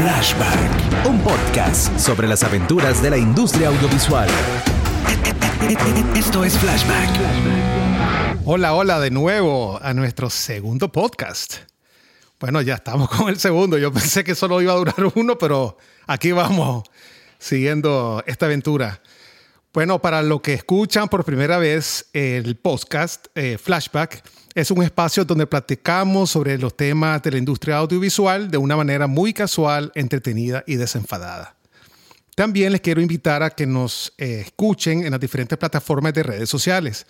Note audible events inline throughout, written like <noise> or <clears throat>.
Flashback, un podcast sobre las aventuras de la industria audiovisual. Esto es Flashback. Hola, hola de nuevo a nuestro segundo podcast. Bueno, ya estamos con el segundo. Yo pensé que solo iba a durar <laughs> uno, pero aquí vamos siguiendo esta aventura. Bueno, para los que escuchan por primera vez el podcast eh, Flashback, es un espacio donde platicamos sobre los temas de la industria audiovisual de una manera muy casual, entretenida y desenfadada. También les quiero invitar a que nos eh, escuchen en las diferentes plataformas de redes sociales.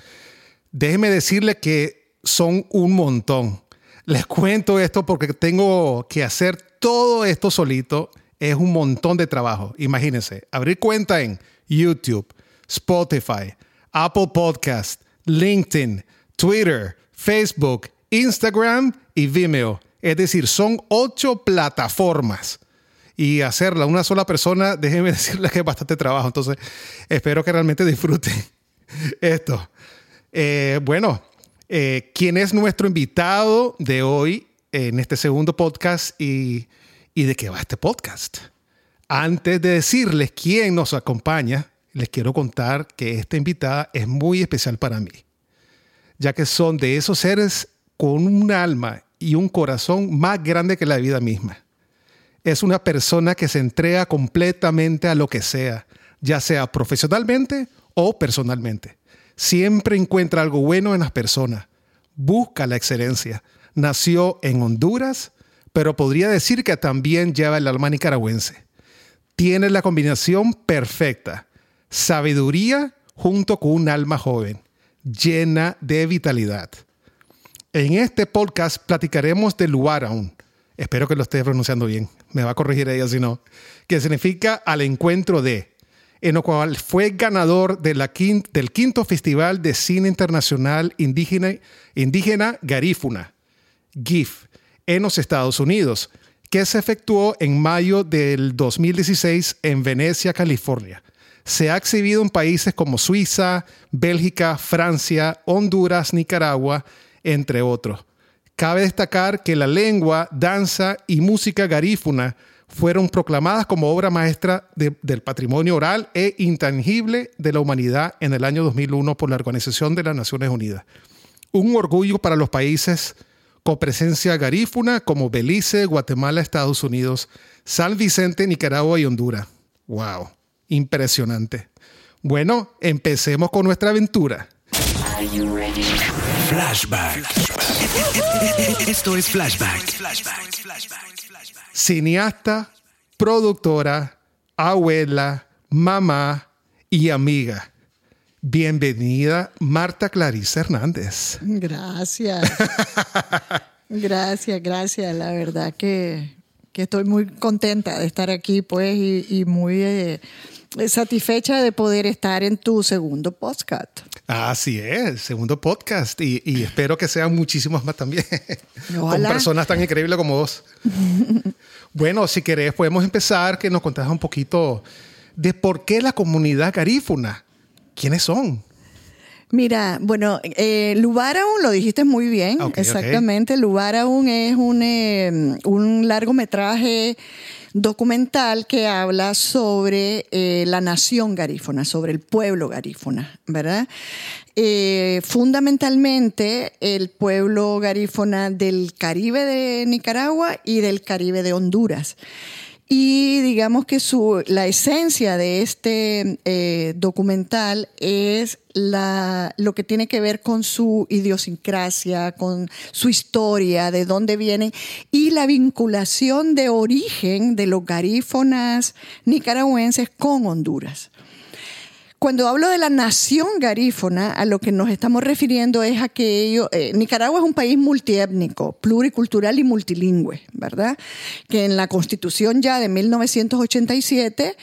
Déjenme decirles que son un montón. Les cuento esto porque tengo que hacer todo esto solito. Es un montón de trabajo. Imagínense, abrir cuenta en YouTube, Spotify, Apple Podcast, LinkedIn, Twitter, Facebook, Instagram y Vimeo. Es decir, son ocho plataformas. Y hacerla una sola persona, <laughs> déjenme decirles que es bastante trabajo. Entonces, espero que realmente disfruten <laughs> esto. Eh, bueno, eh, ¿quién es nuestro invitado de hoy en este segundo podcast y, y de qué va este podcast? Antes de decirles quién nos acompaña, les quiero contar que esta invitada es muy especial para mí ya que son de esos seres con un alma y un corazón más grande que la vida misma. Es una persona que se entrega completamente a lo que sea, ya sea profesionalmente o personalmente. Siempre encuentra algo bueno en las personas. Busca la excelencia. Nació en Honduras, pero podría decir que también lleva el alma nicaragüense. Tiene la combinación perfecta. Sabiduría junto con un alma joven llena de vitalidad. En este podcast platicaremos de Luaraun. Espero que lo esté pronunciando bien. Me va a corregir ella si no. Que significa al encuentro de, en lo cual fue ganador del quinto Festival de Cine Internacional Indígena, Indígena Garífuna, GIF, en los Estados Unidos, que se efectuó en mayo del 2016 en Venecia, California se ha exhibido en países como Suiza, Bélgica, Francia, Honduras, Nicaragua, entre otros. Cabe destacar que la lengua, danza y música garífuna fueron proclamadas como obra maestra del patrimonio oral e intangible de la humanidad en el año 2001 por la Organización de las Naciones Unidas. Un orgullo para los países con presencia garífuna como Belice, Guatemala, Estados Unidos, San Vicente, Nicaragua y Honduras. ¡Wow! Impresionante. Bueno, empecemos con nuestra aventura. Flashback. Esto es Flashback. Cineasta, productora, abuela, mamá y amiga. Bienvenida, Marta Clarice Hernández. Gracias. <laughs> gracias, gracias. La verdad que, estoy muy contenta de estar aquí, pues, y, muy eh, satisfecha de poder estar en tu segundo podcast. Así es, segundo podcast y, espero que sean muchísimos más también, con personas tan increíbles como vos. <laughs> bueno, si querés podemos empezar, que nos contaras un poquito de por qué la comunidad garífuna, quiénes son. Mira, bueno, eh, Lubaraun lo dijiste muy bien, exactamente. Okay. Lubaraun es un, eh, un largometraje documental que habla sobre eh, la nación garífuna, sobre el pueblo garífuna, ¿verdad? Eh, fundamentalmente el pueblo garífuna del Caribe de Nicaragua y del Caribe de Honduras. Y digamos que su, la esencia de este eh, documental es la, lo que tiene que ver con su idiosincrasia, con su historia, de dónde vienen, y la vinculación de origen de los garífonas nicaragüenses con Honduras. Cuando hablo de la nación garífona, a lo que nos estamos refiriendo es a que eh, Nicaragua es un país multiétnico, pluricultural y multilingüe, ¿verdad? Que en la constitución ya de 1987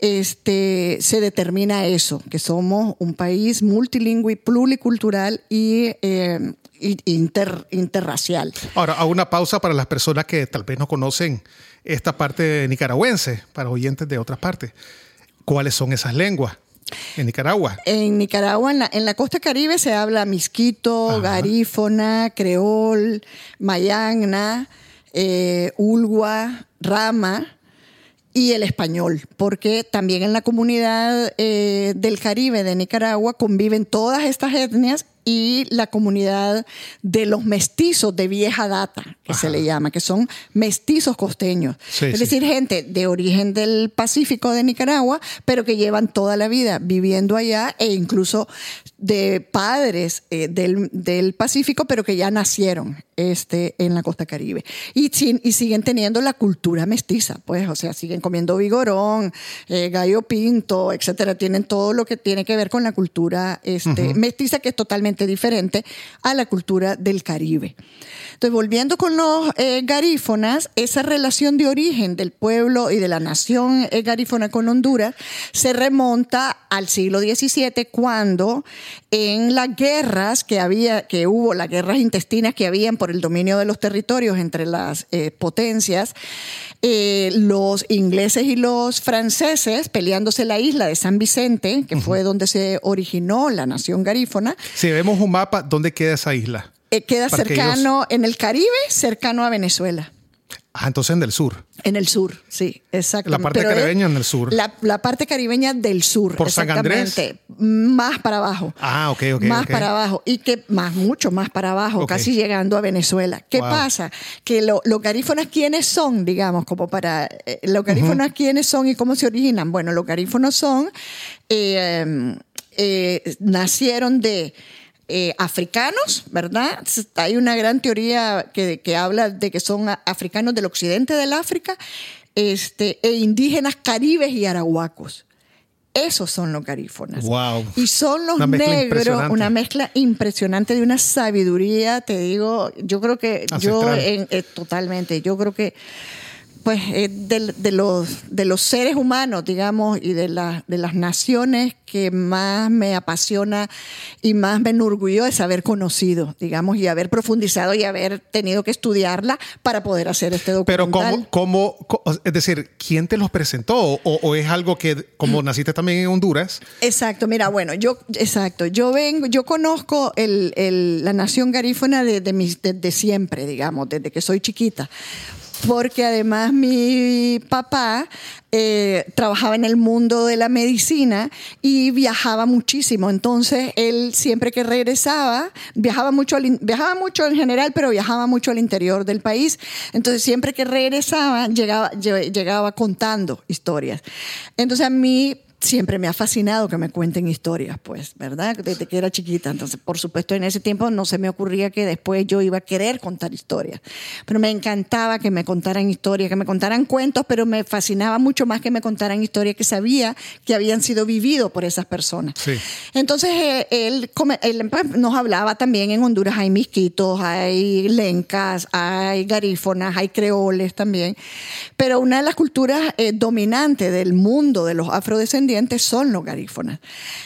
este, se determina eso, que somos un país multilingüe, pluricultural y eh, interracial. Ahora, hago una pausa para las personas que tal vez no conocen esta parte nicaragüense, para oyentes de otras partes. ¿Cuáles son esas lenguas? En Nicaragua. En Nicaragua, en la, costa caribe se habla misquito, garífona, creol, mayangna, eh, ulgua, rama. y el español, porque también en la comunidad eh, del Caribe de Nicaragua conviven todas estas etnias y la comunidad de los mestizos de vieja data, que se le llama, que son mestizos costeños. es decir, gente de origen del Pacífico de Nicaragua, pero que llevan toda la vida viviendo allá e incluso de padres eh, del, Pacífico, pero que ya nacieron este, en la costa caribe. Y, y, siguen teniendo la cultura mestiza, pues, o sea, siguen comiendo vigorón, eh, gallo pinto, etcétera. Tienen todo lo que tiene que ver con la cultura este, mestiza, que es totalmente diferente a la cultura del Caribe. Entonces, volviendo con los eh, garífonas, esa relación de origen del pueblo y de la nación garífona con Honduras se remonta al siglo XVII, cuando en las guerras que había, que hubo, las guerras intestinas que habían por el dominio de los territorios entre las eh, potencias, eh, los ingleses y los franceses peleándose la isla de San Vicente, que fue donde se originó la nación garífona. Un mapa, ¿dónde queda esa isla? Eh, queda cercano, en el Caribe, cercano a Venezuela. Ah, entonces en el sur. En el sur, sí, exactamente. La parte caribeña en el sur. La, parte caribeña del sur. ¿Por San Andrés? Más para abajo. Ah, ok, ok. Más para abajo. Y que más, mucho más para abajo, casi llegando a Venezuela. ¿Qué pasa? Que los garífonas, ¿quiénes son? Digamos, como para. Eh, los garífonas, ¿quiénes son y cómo se originan? Bueno, los garífonos son. Eh, eh, nacieron de eh, africanos, ¿verdad? Hay una gran teoría que, que, habla de que son africanos del occidente del África este, e indígenas caribes y arahuacos. Esos son los garífonas. Wow. Y son los negros, una mezcla impresionante de una sabiduría, te digo, yo creo que yo eh, totalmente, yo creo que pues eh, de, los, de los seres humanos, digamos, y de, de las naciones que más me apasiona y más me enorgullece haber conocido, digamos, y haber profundizado y haber tenido que estudiarla para poder hacer este documental. Pero ¿cómo, cómo es decir, quién te los presentó? ¿O, es algo que, como <clears throat> naciste también en Honduras? Exacto, mira, bueno, yo, exacto, yo vengo, yo conozco el, la nación garífona desde de, de siempre, digamos, desde que soy chiquita porque además mi papá eh, trabajaba en el mundo de la medicina y viajaba muchísimo. Entonces, él siempre que regresaba, viajaba mucho, viajaba mucho en general, pero viajaba mucho al interior del país. Entonces, siempre que regresaba, llegaba, llegaba contando historias. Entonces, a mí siempre me ha fascinado que me cuenten historias, pues, ¿verdad? Desde que era chiquita. Entonces, por supuesto, en ese tiempo no se me ocurría que después yo iba a querer contar historias. Pero me encantaba que me contaran historias, que me contaran cuentos, pero me fascinaba mucho más que me contaran historias que sabía que habían sido vividos por esas personas. Sí. Entonces, eh, él, pues, nos hablaba también en Honduras hay misquitos, hay lencas, hay garífonas, hay creoles también. Pero una de las culturas eh, dominantes del mundo de los afrodescendientes son los garífonas.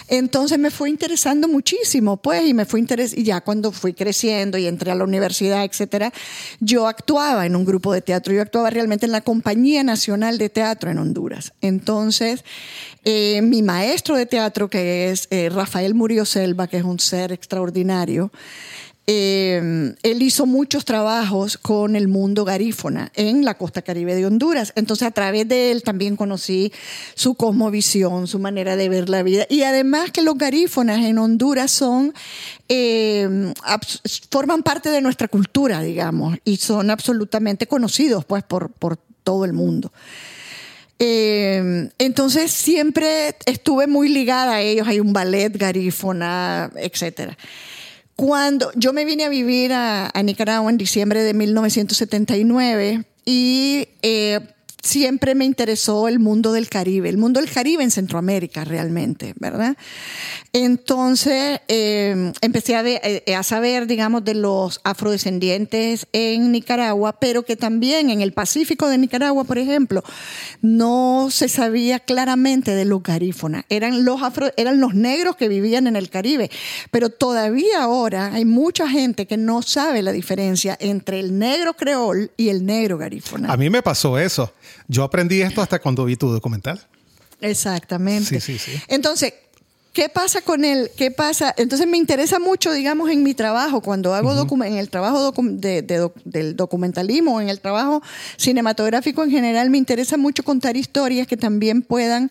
Entonces me fue interesando muchísimo, pues, y me fue interes y ya cuando fui creciendo y entré a la universidad, etcétera, yo actuaba en un grupo de teatro, yo actuaba realmente en la Compañía Nacional de Teatro en Honduras. Entonces, eh, mi maestro de teatro, que es eh, Rafael Murio Selva, que es un ser extraordinario, eh, él hizo muchos trabajos con el mundo garífona en la costa caribe de Honduras. Entonces, a través de él también conocí su cosmovisión, su manera de ver la vida. Y además que los garífonas en Honduras son, eh, forman parte de nuestra cultura, digamos, y son absolutamente conocidos pues, por, por todo el mundo. Eh, entonces siempre estuve muy ligada a ellos. Hay un ballet garífona, etcétera. Cuando yo me vine a vivir a, Nicaragua en diciembre de 1979 y eh, siempre me interesó el mundo del Caribe, el mundo del Caribe en Centroamérica realmente, ¿verdad? Entonces em, empecé eh, a, saber, digamos, de los afrodescendientes en Nicaragua, pero que también en el Pacífico de Nicaragua, por ejemplo, no se sabía claramente de los garífonas. Eran los, eran los negros que vivían en el Caribe, pero todavía ahora hay mucha gente que no sabe la diferencia entre el negro creol y el negro garífona. A mí me pasó eso. Yo aprendí esto hasta cuando vi tu documental. Exactamente. Sí, sí, sí. Entonces, ¿qué pasa con él? ¿Qué pasa? Entonces me interesa mucho, digamos, en mi trabajo, cuando hago en el trabajo del documentalismo, en el trabajo cinematográfico en general, me interesa mucho contar historias que también puedan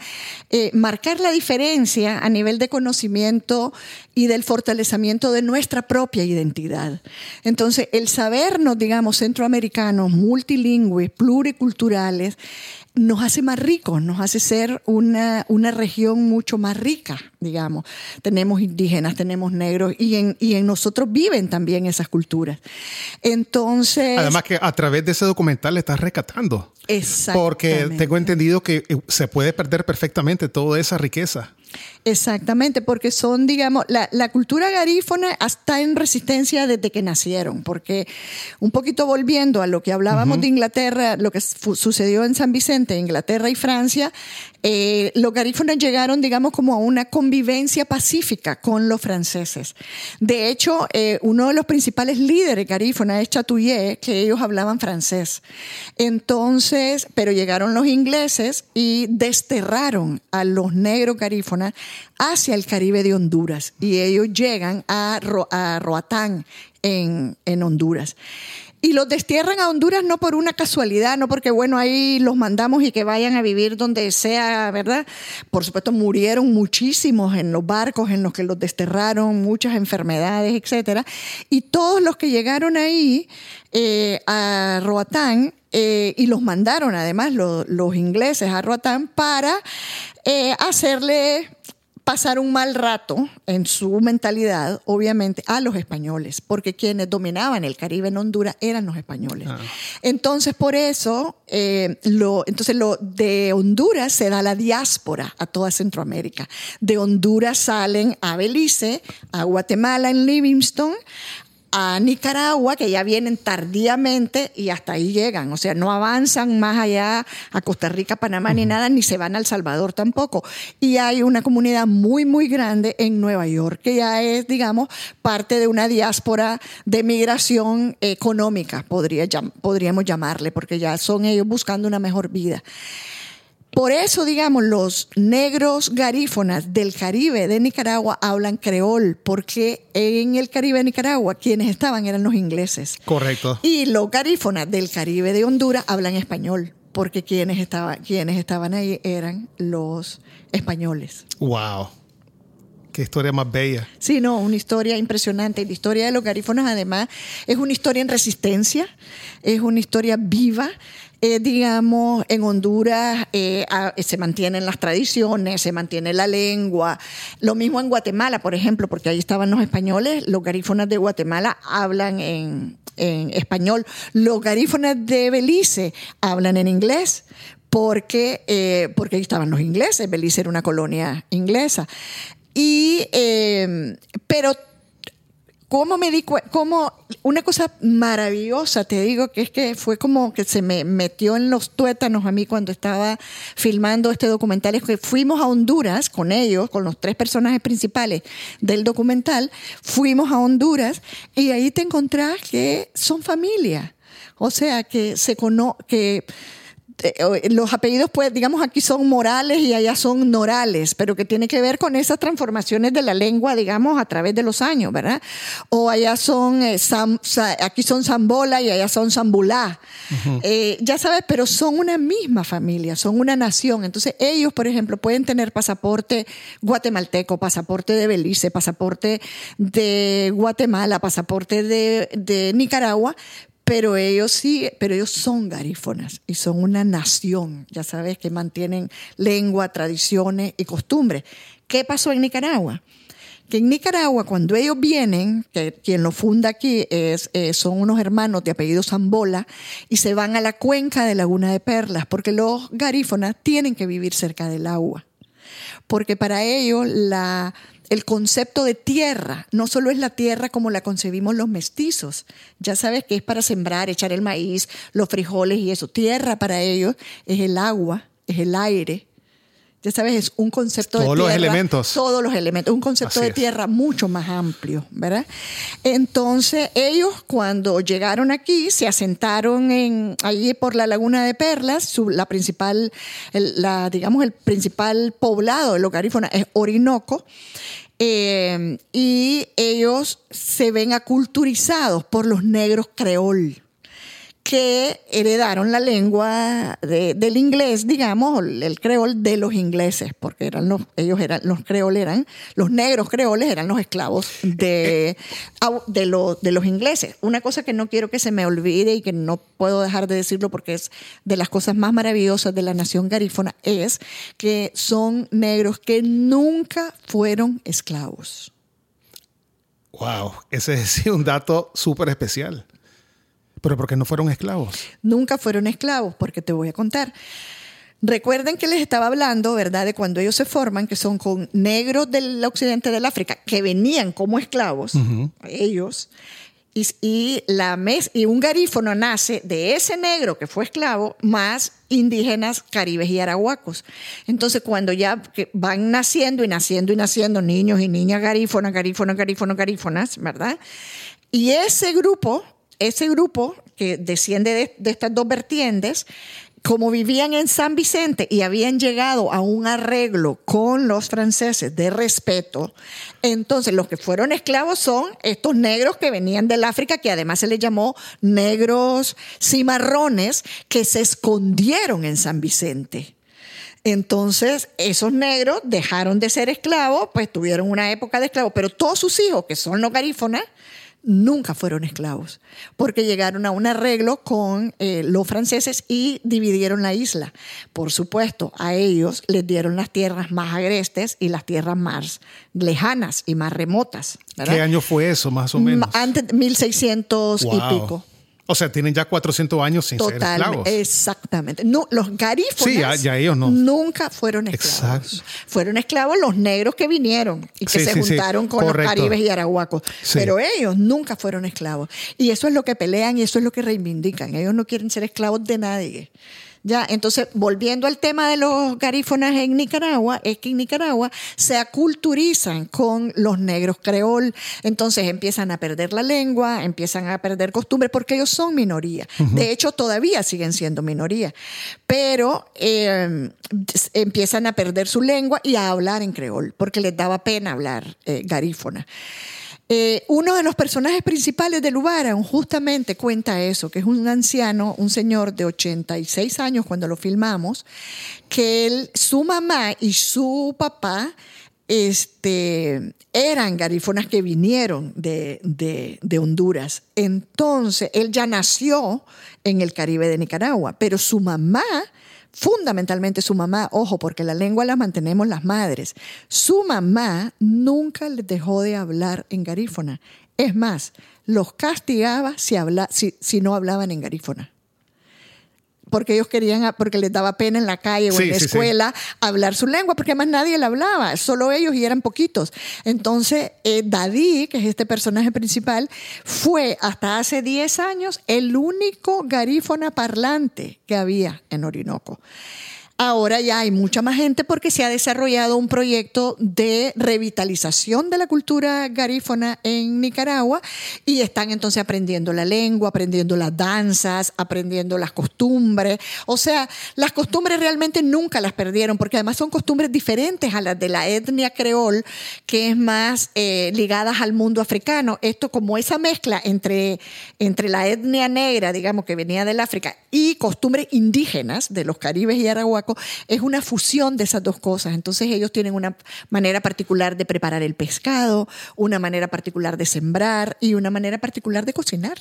eh, marcar la diferencia a nivel de conocimiento y del fortalecimiento de nuestra propia identidad. Entonces, el sabernos, digamos, centroamericanos, multilingües, pluriculturales, nos hace más ricos, nos hace ser una, una, región mucho más rica, digamos. Tenemos indígenas, tenemos negros y en, y en nosotros viven también esas culturas. Entonces... Además que a través de ese documental le estás rescatando. Exacto. Porque tengo entendido que eh, se puede perder perfectamente toda esa riqueza. Exactamente, porque son, digamos, la, cultura garífona está en resistencia desde que nacieron, porque un poquito volviendo a lo que hablábamos de Inglaterra, lo que sucedió en San Vicente, Inglaterra y Francia, eh, los garífonas llegaron, digamos, como a una convivencia pacífica con los franceses. De hecho, eh, uno de los principales líderes garífonas es Chatouillet, que ellos hablaban francés. Entonces, pero llegaron los ingleses y desterraron a los negros garífonas hacia el Caribe de Honduras y ellos llegan a, Roatán en, en Honduras. Y los destierran a Honduras no por una casualidad, no porque, bueno, ahí los mandamos y que vayan a vivir donde sea, ¿verdad? Por supuesto, murieron muchísimos en los barcos en los que los desterraron, muchas enfermedades, etcétera. Y todos los que llegaron ahí eh, a Roatán, eh, y los mandaron además los ingleses a Roatán para eh, hacerle pasar un mal rato en su mentalidad, obviamente, a los españoles, porque quienes dominaban el Caribe en Honduras eran los españoles. Ah. Entonces, por eso, eh, lo, entonces lo, de Honduras se da la diáspora a toda Centroamérica. De Honduras salen a Belice, a Guatemala en Livingston, a Nicaragua, que ya vienen tardíamente y hasta ahí llegan. O sea, no avanzan más allá a Costa Rica, Panamá ni nada, ni se van a El Salvador tampoco. Y hay una comunidad muy, muy grande en Nueva York, que ya es, digamos, parte de una diáspora de migración económica, podría, podríamos llamarle, porque ya son ellos buscando una mejor vida. Por eso, digamos, los negros garífonas del Caribe de Nicaragua hablan creol, porque en el Caribe de Nicaragua quienes estaban eran los ingleses. Correcto. Y los garífonas del Caribe de Honduras hablan español, porque quienes, estaban, quienes estaban ahí eran los españoles. ¡Wow! Qué historia más bella. Sí, no, una historia impresionante. Y la historia de los garífonos, además, es una historia en resistencia, es una historia viva eh, digamos, en Honduras eh, se mantienen las tradiciones, se mantiene la lengua. Lo mismo en Guatemala, por ejemplo, porque ahí estaban los españoles. Los garífonas de Guatemala hablan en, español. Los garífonas de Belice hablan en inglés porque, eh, porque ahí estaban los ingleses. Belice era una colonia inglesa. Y, pero cómo me di cómo una cosa maravillosa, te digo, que es que fue como que se me metió en los tuétanos a mí cuando estaba filmando este documental, es que fuimos a Honduras con ellos, con los tres personajes principales del documental, fuimos a Honduras y ahí te encontrás que son familia. O sea, que se cono que los apellidos, pues, digamos, aquí son morales y allá son norales, pero que tiene que ver con esas transformaciones de la lengua, digamos, a través de los años, ¿verdad? O allá son, eh, aquí son Zambola y allá son Zambulá. Eh, ya sabes, pero son una misma familia, son una nación. Entonces, ellos, por ejemplo, pueden tener pasaporte guatemalteco, pasaporte de Belice, pasaporte de Guatemala, pasaporte de, de Nicaragua, pero ellos sí, pero ellos son garífonas y son una nación, ya sabes, que mantienen lengua, tradiciones y costumbres. ¿Qué pasó en Nicaragua? Que en Nicaragua, cuando ellos vienen, que quien lo funda aquí es, eh, son unos hermanos de apellido Zambola, y se van a la cuenca de Laguna de Perlas, porque los garífonas tienen que vivir cerca del agua. Porque para ellos la, el concepto de tierra no solo es la tierra como la concebimos los mestizos, ya sabes que es para sembrar, echar el maíz, los frijoles y eso. Tierra para ellos es el agua, es el aire, Ya sabes, es un concepto de tierra. Todos los elementos. Todos los elementos. Un concepto de tierra mucho más amplio, ¿verdad? Entonces, ellos cuando llegaron aquí, se asentaron en, allí por la Laguna de Perlas, la principal, la, digamos, el principal poblado de los garífonas es Orinoco. Eh, y ellos se ven aculturizados por los negros creol que heredaron la lengua del inglés, digamos, el creol de los ingleses, porque eran los, ellos eran, los creoles eran, los negros creoles eran los esclavos de, de, de los ingleses. Una cosa que no quiero que se me olvide y que no puedo dejar de decirlo porque es de las cosas más maravillosas de la nación garífona, es que son negros que nunca fueron esclavos. Wow, ese es un dato súper especial. ¿Pero por qué no fueron esclavos? Nunca fueron esclavos, porque te voy a contar. Recuerden que les estaba hablando, ¿verdad?, de cuando ellos se forman, que son con negros del occidente del África, que venían como esclavos, ellos, y, la mes, y un garífono nace de ese negro que fue esclavo, más indígenas caribes y arahuacos. Entonces, cuando ya van naciendo y naciendo y naciendo niños y niñas garífonas, garífonas, garífonas, garífonas, ¿verdad? Y ese grupo ese grupo que desciende de, estas dos vertientes, como vivían en San Vicente y habían llegado a un arreglo con los franceses de respeto, entonces los que fueron esclavos son estos negros que venían del África, que además se les llamó negros cimarrones, que se escondieron en San Vicente. Entonces, esos negros dejaron de ser esclavos, pues tuvieron una época de esclavos, pero todos sus hijos, que son los garífonas, nunca fueron esclavos, porque llegaron a un arreglo con eh, los franceses y dividieron la isla. Por supuesto, a ellos les dieron las tierras más agrestes y las tierras más lejanas y más remotas. ¿Qué año fue eso, más o menos? Antes de 1600 y pico. O sea, tienen ya 400 años sin ser esclavos. Exactamente. No, los garífonas nunca fueron esclavos. Fueron esclavos los negros que vinieron y que se juntaron con los caribes y arahuacos. Pero ellos nunca fueron esclavos. Y eso es lo que pelean y eso es lo que reivindican. Ellos no quieren ser esclavos de nadie. Ya, entonces, volviendo al tema de los garífonas en Nicaragua, es que en Nicaragua se aculturizan con los negros creol, entonces empiezan a perder la lengua, empiezan a perder costumbres, porque ellos son minoría. De hecho, todavía siguen siendo minoría, pero em, empiezan a perder su lengua y a hablar en creol, porque les daba pena hablar eh, garífona. Eh, uno de los personajes principales de Lubaran justamente cuenta eso, que es un anciano, un señor de 86 años cuando lo filmamos, que él, su mamá y su papá este, eran garífonas que vinieron de, de, Honduras. Entonces, él ya nació en el Caribe de Nicaragua, pero su mamá fundamentalmente su mamá, ojo, porque la lengua la mantenemos las madres, su mamá nunca les dejó de hablar en garífona. Es más, los castigaba si, no hablaban en garífona porque ellos querían, porque les daba pena en la calle o en la escuela hablar su lengua, porque además nadie la hablaba, solo ellos y eran poquitos. Entonces, eh, Dadí, que es este personaje principal, fue hasta hace 10 años el único garífona parlante que había en Orinoco. Ahora ya hay mucha más gente porque se ha desarrollado un proyecto de revitalización de la cultura garífona en Nicaragua y están entonces aprendiendo la lengua, aprendiendo las danzas, aprendiendo las costumbres. O sea, las costumbres realmente nunca las perdieron porque además son costumbres diferentes a las de la etnia creol, que es más eh, ligadas al mundo africano. Esto como esa mezcla entre, entre la etnia negra, digamos, que venía del África, y costumbres indígenas de los caribes y arahuacos es una fusión de esas dos cosas. Entonces ellos tienen una manera particular de preparar el pescado, una manera particular de sembrar y una manera particular de cocinar.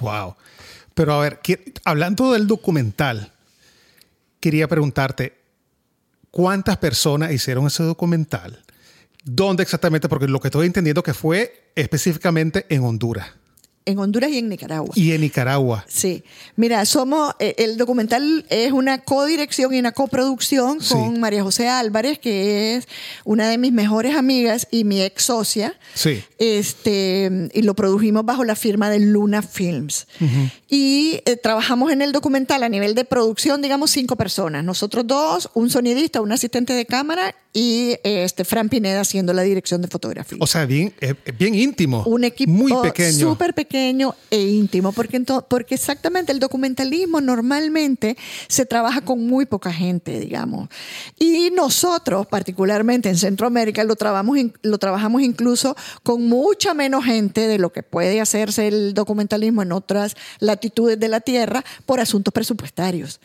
Wow. Pero a ver, hablando del documental, quería preguntarte, ¿cuántas personas hicieron ese documental? ¿Dónde exactamente? Porque lo que estoy entendiendo que fue específicamente en Honduras. En Honduras y en Nicaragua. Y en Nicaragua. Sí. Mira, somos, eh, el documental es una codirección y una coproducción con María José Álvarez, que es una de mis mejores amigas y mi ex socia. Sí. Este, y lo produjimos bajo la firma de Luna Films. Y eh, trabajamos en el documental a nivel de producción, digamos, cinco personas. Nosotros dos, un sonidista, un asistente de cámara y este Fran Pineda haciendo la dirección de fotografía. O sea, bien, eh, bien íntimo. Un equipo muy pequeño. Súper pequeño e íntimo, porque, porque exactamente el documentalismo normalmente se trabaja con muy poca gente, digamos. Y nosotros, particularmente en Centroamérica, lo trabajamos, lo trabajamos incluso con mucha menos gente de lo que puede hacerse el documentalismo en otras latitudes de la Tierra por asuntos presupuestarios.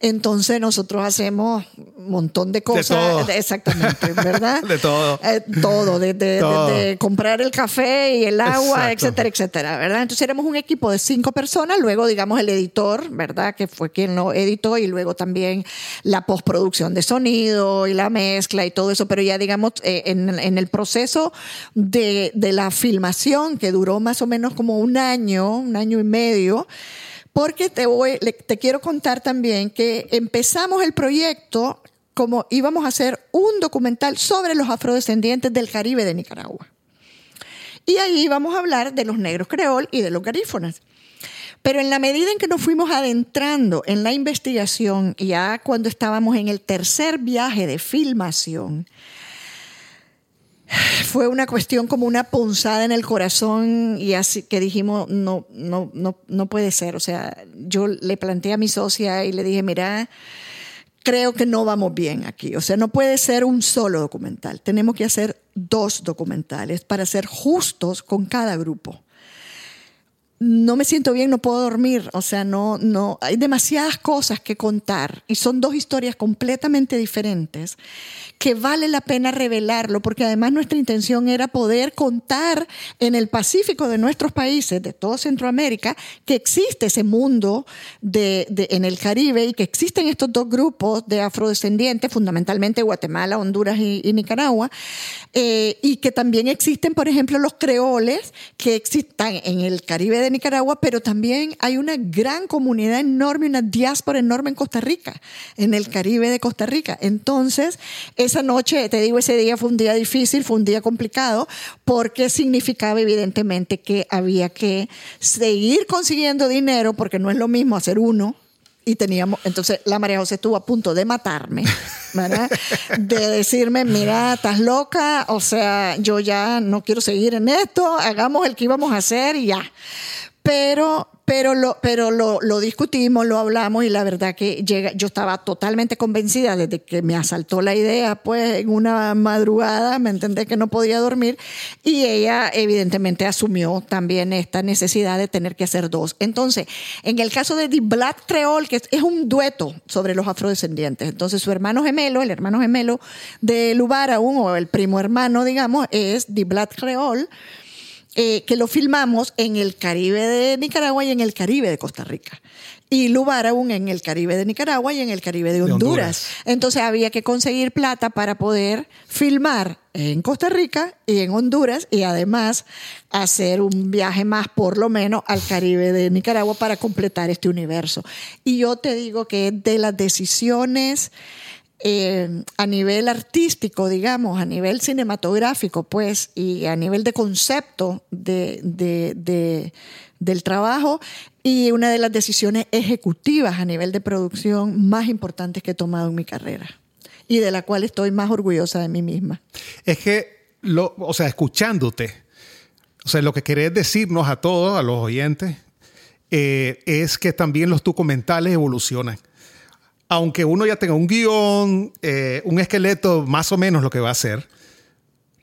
Entonces nosotros hacemos un montón de cosas. De exactamente <laughs> ¿verdad? de todo. Eh, todo, de, comprar el café y el agua, etcétera, etcétera, ¿verdad? Entonces éramos un equipo de cinco personas, luego digamos el editor, ¿verdad? Que fue quien lo editó y luego también la postproducción de sonido y la mezcla y todo eso, pero ya digamos eh, en, el proceso de, de la filmación que duró más o menos como un año, un año y medio, porque te, voy, te quiero contar también que empezamos el proyecto como íbamos a hacer un documental sobre los afrodescendientes del Caribe de Nicaragua. Y ahí íbamos a hablar de los negros creol y de los garífonas. Pero en la medida en que nos fuimos adentrando en la investigación, ya cuando estábamos en el tercer viaje de filmación, fue una cuestión como una punzada en el corazón y así que dijimos, no, no, no, no puede ser. O sea, yo le planteé a mi socia y le dije, mira, creo que no vamos bien aquí. O sea, no puede ser un solo documental. Tenemos que hacer dos documentales para ser justos con cada grupo. No me siento bien, no puedo dormir, o sea, no, no, hay demasiadas cosas que contar y son dos historias completamente diferentes que vale la pena revelarlo, porque además nuestra intención era poder contar en el Pacífico de nuestros países, de toda Centroamérica, que existe ese mundo de, en el Caribe y que existen estos dos grupos de afrodescendientes, fundamentalmente Guatemala, Honduras y, Nicaragua, eh, y que también existen, por ejemplo, los creoles que existan en el Caribe de Nicaragua, pero también hay una gran comunidad enorme, una diáspora enorme en Costa Rica, en el Caribe de Costa Rica. Entonces, esa noche, te digo, ese día fue un día difícil, fue un día complicado, porque significaba evidentemente que había que seguir consiguiendo dinero, porque no es lo mismo hacer uno y teníamos, entonces la María José estuvo a punto de matarme, ¿verdad? De decirme, mira, estás loca, o sea, yo ya no quiero seguir en esto, hagamos el que íbamos a hacer y ya. Pero pero lo, pero lo, lo, discutimos, lo hablamos y la verdad que llega, yo estaba totalmente convencida desde que me asaltó la idea, pues en una madrugada, me entendé que no podía dormir. Y ella evidentemente asumió también esta necesidad de tener que hacer dos. Entonces, en el caso de The Black Creole, que es un dueto sobre los afrodescendientes, entonces su hermano gemelo, el hermano gemelo de Lubaraun o el primo hermano, digamos, es The Black Creole eh, que lo filmamos en el Caribe de Nicaragua y en el Caribe de Costa Rica. Y Lubaraun en el Caribe de Nicaragua y en el Caribe de Honduras. Entonces había que conseguir plata para poder filmar en Costa Rica y en Honduras y además hacer un viaje más por lo menos al Caribe de Nicaragua para completar este universo. Y yo te digo que de las decisiones eh, a nivel artístico, digamos, a nivel cinematográfico, pues, y a nivel de concepto de, del trabajo, y una de las decisiones ejecutivas a nivel de producción más importantes que he tomado en mi carrera y de la cual estoy más orgullosa de mí misma. Es que, lo, o sea, escuchándote, o sea, lo que querés decirnos a todos, a los oyentes, eh, es que también los documentales evolucionan aunque uno ya tenga un guion, eh, un esqueleto, más o menos lo que va a hacer,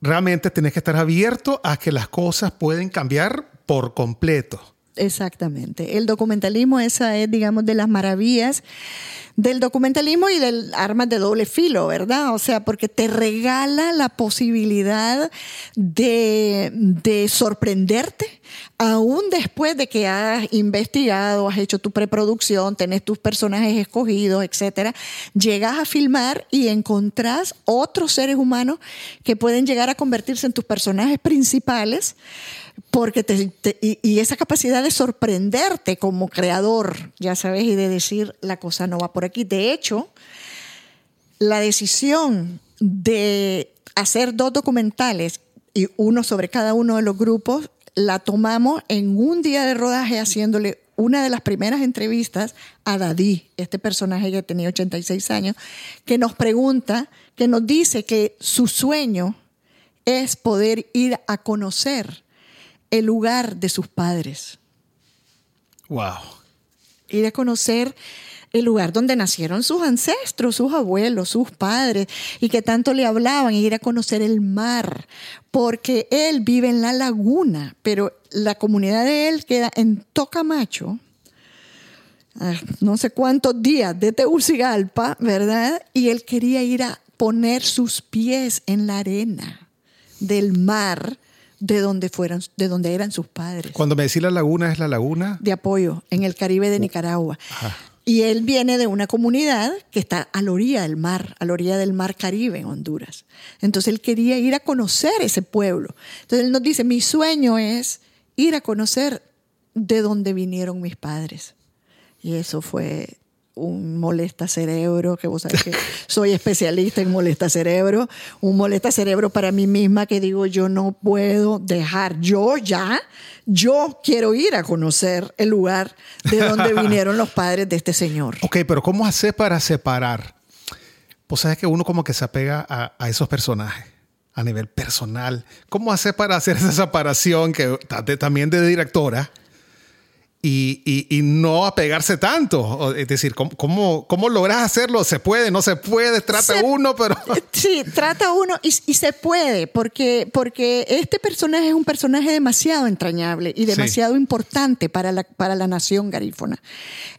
realmente tenés que estar abierto a que las cosas pueden cambiar por completo. Exactamente. El documentalismo, esa es, digamos, de las maravillas del documentalismo y del armas de doble filo, ¿verdad? O sea, porque te regala la posibilidad de, de sorprenderte aún después de que has investigado, has hecho tu preproducción, tenés tus personajes escogidos, etcétera, llegas a filmar y encontrás otros seres humanos que pueden llegar a convertirse en tus personajes principales porque y, esa capacidad de sorprenderte como creador, ya sabes, y de decir la cosa no va por aquí. De hecho, la decisión de hacer dos documentales y uno sobre cada uno de los grupos la tomamos en un día de rodaje haciéndole una de las primeras entrevistas a Dadí, este personaje que tenía 86 años, que nos pregunta, que nos dice que su sueño es poder ir a conocer el lugar de sus padres. Wow. Ir a conocer el lugar donde nacieron sus ancestros, sus abuelos, sus padres, y que tanto le hablaban, ir a conocer el mar, porque él vive en la laguna, pero la comunidad de él queda en Tocamacho, no sé cuántos días de Tegucigalpa, ¿verdad? Y él quería ir a poner sus pies en la arena del mar de donde fueron, de donde eran sus padres. Cuando me decís la laguna, es la laguna de apoyo en el Caribe de uh, Nicaragua. Y él viene de una comunidad que está a la orilla del mar, a la orilla del mar Caribe en Honduras. Entonces él quería ir a conocer ese pueblo. Entonces él nos dice, mi sueño es ir a conocer de dónde vinieron mis padres. Y eso fue un molesta cerebro, que vos sabés que soy especialista en molesta cerebro, un molesta cerebro para mí misma que digo, yo no puedo dejar, yo ya, yo quiero ir a conocer el lugar de donde <laughs> vinieron los padres de este señor. Ok, pero ¿cómo hacer para separar? Pues sabes que uno como que se apega a, a esos personajes a nivel personal. ¿Cómo hacer para hacer esa separación que también de directora? Y, y, no apegarse tanto. Es decir, ¿cómo, cómo, logras hacerlo? ¿Se puede? ¿No se puede? Trata uno, pero... <laughs> Sí, trata uno y, y, se puede, porque, porque este personaje es un personaje demasiado entrañable y demasiado importante para la, para la nación garífona.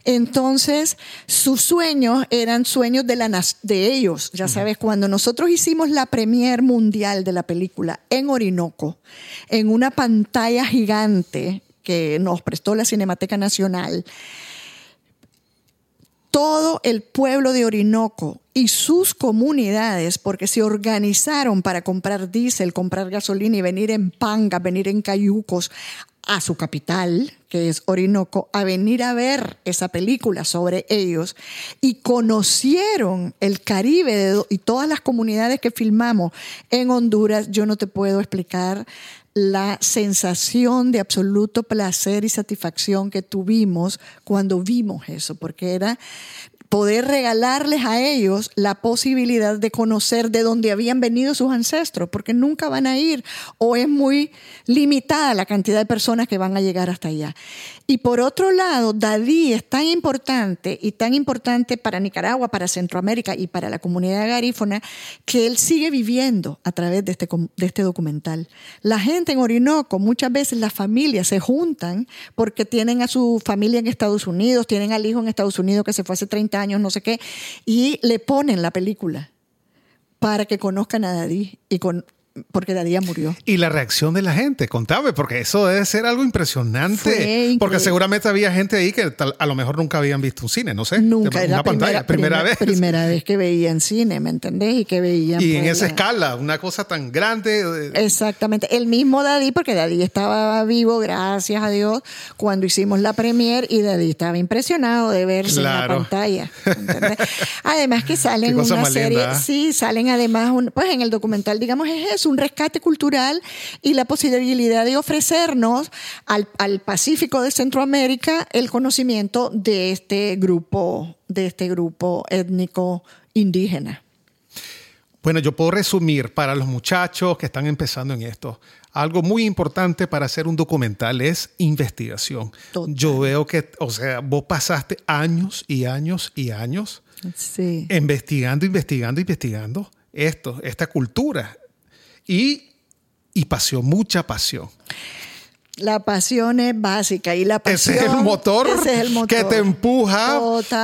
Entonces, sus sueños eran sueños de, la, de ellos. Ya sabes, cuando nosotros hicimos la premier mundial de la película en Orinoco, en una pantalla gigante, que nos prestó la Cinemateca Nacional, todo el pueblo de Orinoco y sus comunidades, porque se organizaron para comprar diésel, comprar gasolina y venir en panga, venir en cayucos a su capital, que es Orinoco, a venir a ver esa película sobre ellos y conocieron el Caribe y todas las comunidades que filmamos en Honduras. Yo no te puedo explicar la sensación de absoluto placer y satisfacción que tuvimos cuando vimos eso, porque era poder regalarles a ellos la posibilidad de conocer de dónde habían venido sus ancestros, porque nunca van a ir o es muy limitada la cantidad de personas que van a llegar hasta allá. Y por otro lado, Dadí es tan importante y tan importante para Nicaragua, para Centroamérica y para la comunidad garífona, que él sigue viviendo a través de este, de este documental. La gente en Orinoco, muchas veces las familias se juntan porque tienen a su familia en Estados Unidos, tienen al hijo en Estados Unidos que se fue hace 30 años, no sé qué, y le ponen la película para que conozcan a Dadí y con, porque Dadía murió. Y la reacción de la gente, contame, porque eso debe ser algo impresionante. Porque seguramente había gente ahí que a lo mejor nunca habían visto un cine, no sé. Nunca, una pantalla, primera, vez. Primera vez que veían cine, ¿me entendés? Y que veían. Y en pues, esa escala, una cosa tan grande. Eh, Exactamente. El mismo Daddy, porque Daddy estaba vivo, gracias a Dios, cuando hicimos la premier y Daddy estaba impresionado de verse en la pantalla. <laughs> además que salen una serie, ¿eh? sí, salen además, pues en el documental, digamos, es eso un rescate cultural y la posibilidad de ofrecernos al, al Pacífico de Centroamérica el conocimiento de este grupo, de este grupo étnico indígena. Bueno, yo puedo resumir para los muchachos que están empezando en esto. Algo muy importante para hacer un documental es investigación. Yo veo que, o sea, vos pasaste años y años y años investigando, investigando, investigando esto, esta cultura, y, y pasión, mucha pasión. La pasión es básica y la pasión ese es el motor, que te empuja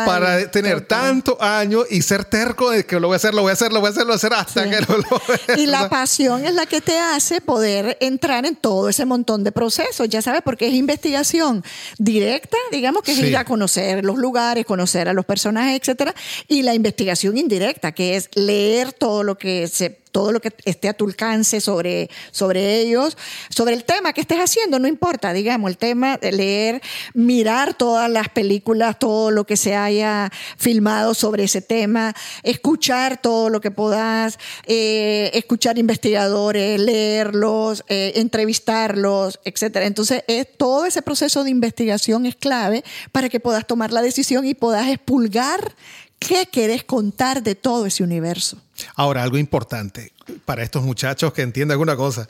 para tener tantos años y ser terco de que lo voy a hacer, lo voy a hacer, lo voy a hacer, lo voy a hacer hasta que lo logre. Y la pasión es la que te hace poder entrar en todo ese montón de procesos, ya sabes, porque es investigación directa, digamos que es ir a conocer los lugares, conocer a los personajes, etcétera, y la investigación indirecta, que es leer todo lo que se todo lo que esté a tu alcance sobre, sobre ellos, sobre el tema que estés haciendo, no importa, digamos, el tema de leer, mirar todas las películas, todo lo que se haya filmado sobre ese tema, escuchar todo lo que puedas, eh, escuchar investigadores, leerlos, eh, entrevistarlos, etc. Entonces, todo ese proceso de investigación es clave para que puedas tomar la decisión y puedas expulgar ¿Qué querés contar de todo ese universo? Ahora, algo importante para estos muchachos que entiendan alguna cosa.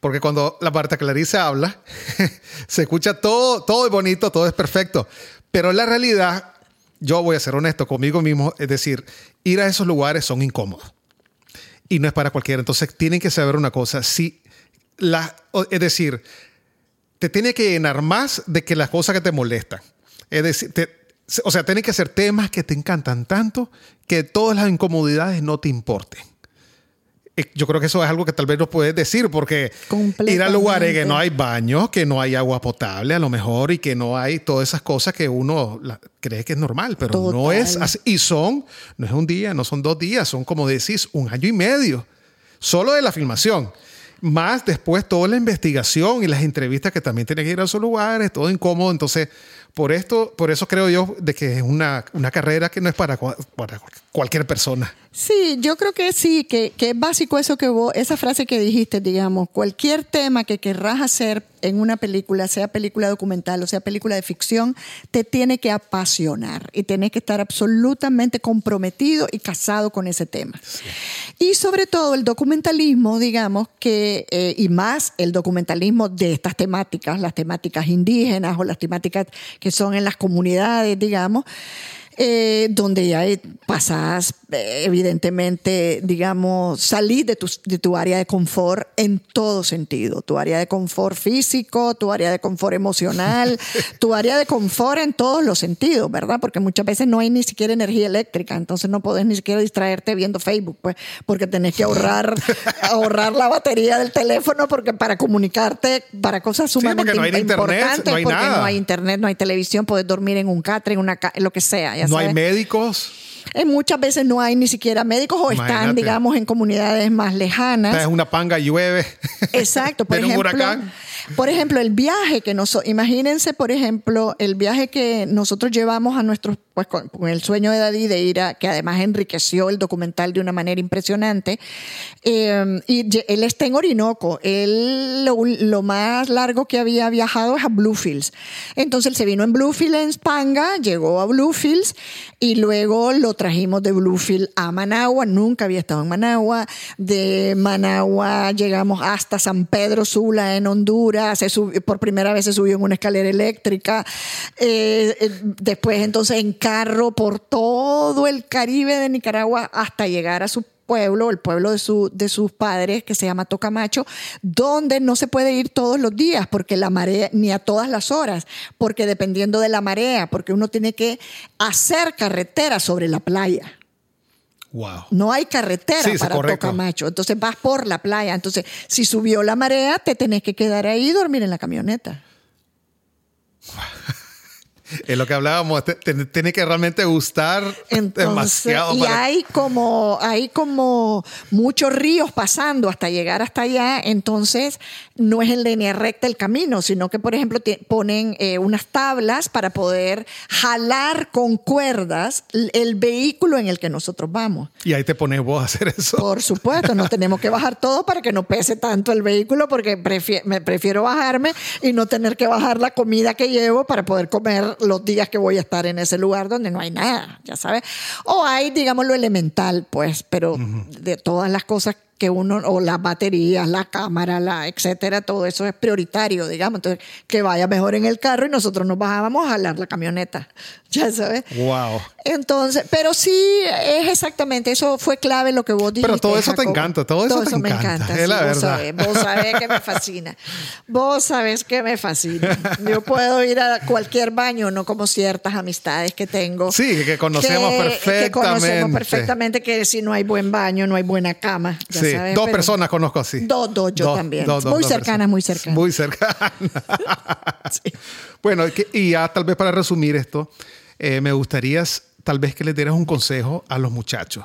Porque cuando la Marta Clarice habla, <laughs> se escucha todo, todo es bonito, todo es perfecto. Pero la realidad, yo voy a ser honesto conmigo mismo, es decir, ir a esos lugares son incómodos. Y no es para cualquiera. Entonces, tienen que saber una cosa. Si la, es decir, te tiene que llenar más de que las cosas que te molestan. Es decir, te, o sea, tienen que ser temas que te encantan tanto que todas las incomodidades no te importen. Yo creo que eso es algo que tal vez no puedes decir, porque ir a lugares que no hay baños, que no hay agua potable a lo mejor y que no hay todas esas cosas que uno cree que es normal, pero no es así. Y son, no es un día, no son dos días, son como decís, un año y medio, solo de la filmación. Más después toda la investigación y las entrevistas que también tienen que ir a esos lugares, todo incómodo. Entonces, por esto, por eso creo yo de que es una, una carrera que no es para, cualquier persona. Sí, yo creo que sí, que, que, es básico eso que vos, esa frase que dijiste, digamos, cualquier tema que querrás hacer en una película, sea película documental o sea película de ficción, te tiene que apasionar y tienes que estar absolutamente comprometido y casado con ese tema. Y sobre todo el documentalismo, digamos, que, eh, y más el documentalismo de estas temáticas, las temáticas indígenas o las temáticas que son en las comunidades, digamos, eh, donde ya pasas, eh, evidentemente, digamos, salir de tu, de tu área de confort en todo sentido. Tu área de confort físico, tu área de confort emocional, <laughs> tu área de confort en todos los sentidos, ¿verdad? Porque muchas veces no hay ni siquiera energía eléctrica, entonces no podés ni siquiera distraerte viendo Facebook, pues, porque tenés que ahorrar, <laughs> ahorrar la batería del teléfono porque para comunicarte para cosas sumamente no hay importantes, internet, no hay porque nada. no hay internet, no hay televisión, puedes dormir en un catre, en una lo que sea no hay médicos. Eh, muchas veces no hay ni siquiera médicos o están, digamos, en comunidades más lejanas. Es una panga, llueve. Exacto. <laughs> Por ejemplo, un huracán. Por ejemplo, el viaje que nosotros, imagínense, por ejemplo, el viaje que nosotros llevamos a nuestros, pues con, el sueño de Daddy de ir a, que además enriqueció el documental de una manera impresionante. Eh, y él está en Orinoco. Él lo, más largo que había viajado es a Bluefields. Entonces él se vino en Bluefields, en Panga, llegó a Bluefields y luego lo trajimos de Bluefield a Managua. Nunca había estado en Managua. De Managua llegamos hasta San Pedro Sula en Honduras se por primera vez se subió en una escalera eléctrica, eh, eh, después entonces en carro por todo el Caribe de Nicaragua hasta llegar a su pueblo, el pueblo de, su, de sus padres, que se llama Tocamacho, donde no se puede ir todos los días, porque la marea, ni a todas las horas, porque dependiendo de la marea, porque uno tiene que hacer carretera sobre la playa. No hay carretera para Tocamacho. Entonces vas por la playa. Entonces, si subió la marea, te tenés que quedar ahí y dormir en la camioneta. <laughs> <laughs> Es lo que hablábamos, tiene que realmente gustar demasiado. Y hay como, hay como muchos ríos pasando hasta llegar hasta allá, entonces no es en línea recta el camino, sino que, por ejemplo, ponen eh, unas tablas para poder jalar con cuerdas el vehículo en el que nosotros vamos. Y ahí te pones vos a hacer eso. Por supuesto, no tenemos que bajar todo para que no pese tanto el vehículo, porque me prefiero bajarme y no tener que bajar la comida que llevo para poder comer los días que voy a estar en ese lugar donde no hay nada, ya sabes. O hay, digamos, lo elemental, pues, pero de todas las cosas que uno, o las baterías, la cámara, la, etcétera, todo eso es prioritario, digamos. Entonces, que vaya mejor en el carro y nosotros nos bajábamos a jalar la camioneta. Ya sabes. Wow. Entonces, pero sí es exactamente, eso fue clave lo que vos dijiste. Pero todo eso te encanta, todo eso, te me encanta. Es la vos verdad. Sabés, vos sabés que me fascina. <laughs> Vos sabés que me fascina. Yo puedo ir a cualquier baño, no como ciertas amistades que tengo. Sí, que conocemos perfectamente. Que conocemos perfectamente que si no hay buen baño, no hay buena cama. sí, dos personas conozco así. Dos, dos, yo también. muy cercanas, muy cercanas. Muy cercanas. <laughs> Bueno, y ya tal vez para resumir esto, eh, me gustaría tal vez que le dieras un consejo a los muchachos.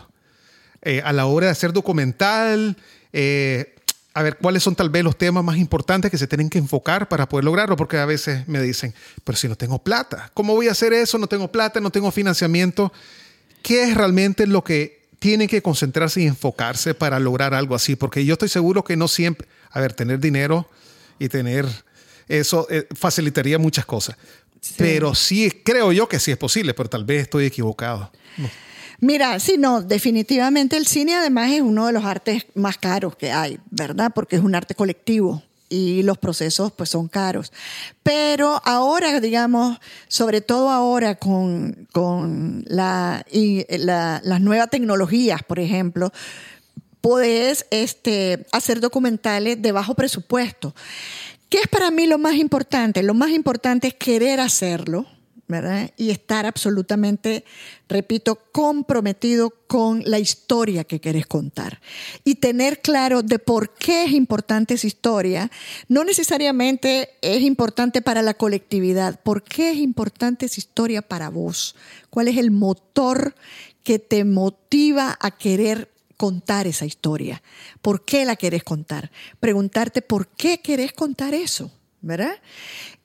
Eh, a la hora de hacer documental, eh, a ver, ¿cuáles son tal vez los temas más importantes que se tienen que enfocar para poder lograrlo? Porque a veces me dicen, pero si no tengo plata, ¿cómo voy a hacer eso? No tengo plata, no tengo financiamiento. ¿Qué es realmente lo que tienen que concentrarse y enfocarse para lograr algo así? Porque yo estoy seguro que no siempre, a ver, tener dinero y tener eso facilitaría muchas cosas. Pero sí, creo yo que sí es posible, pero tal vez estoy equivocado. Mira, sí, no, definitivamente el cine además es uno de los artes más caros que hay, ¿verdad? Porque es un arte colectivo y los procesos pues son caros. Pero ahora, digamos, sobre todo ahora con, con la, y la, las nuevas tecnologías, por ejemplo, puedes este, hacer documentales de bajo presupuesto. ¿Qué es para mí lo más importante? Lo más importante es querer hacerlo, ¿verdad? Y estar absolutamente, repito, comprometido con la historia que querés contar. Y tener claro de por qué es importante esa historia. No necesariamente es importante para la colectividad. ¿Por qué es importante esa historia para vos? ¿Cuál es el motor que te motiva a querer contar esa historia. ¿Por qué la querés contar? Preguntarte por qué querés contar eso, ¿verdad?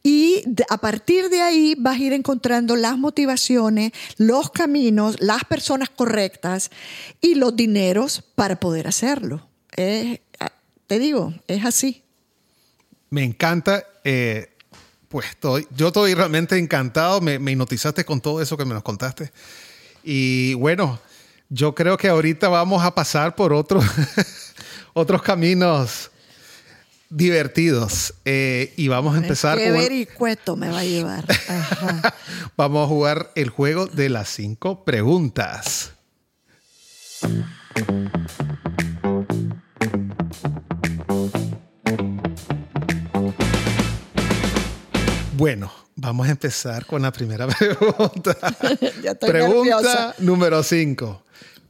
Y a partir de ahí vas a ir encontrando las motivaciones, los caminos, las personas correctas y los dineros para poder hacerlo. te digo, es así. Me encanta. Eh, pues estoy, yo estoy realmente encantado. Me, me hipnotizaste con todo eso que me nos contaste. Y bueno, yo creo que ahorita vamos a pasar por otros, <laughs> otros caminos divertidos eh, y vamos a empezar qué vericueto me va a llevar. <laughs> vamos a jugar el juego de las cinco preguntas. Bueno, vamos a empezar con la primera <laughs> pregunta. <laughs> pregunta número 5.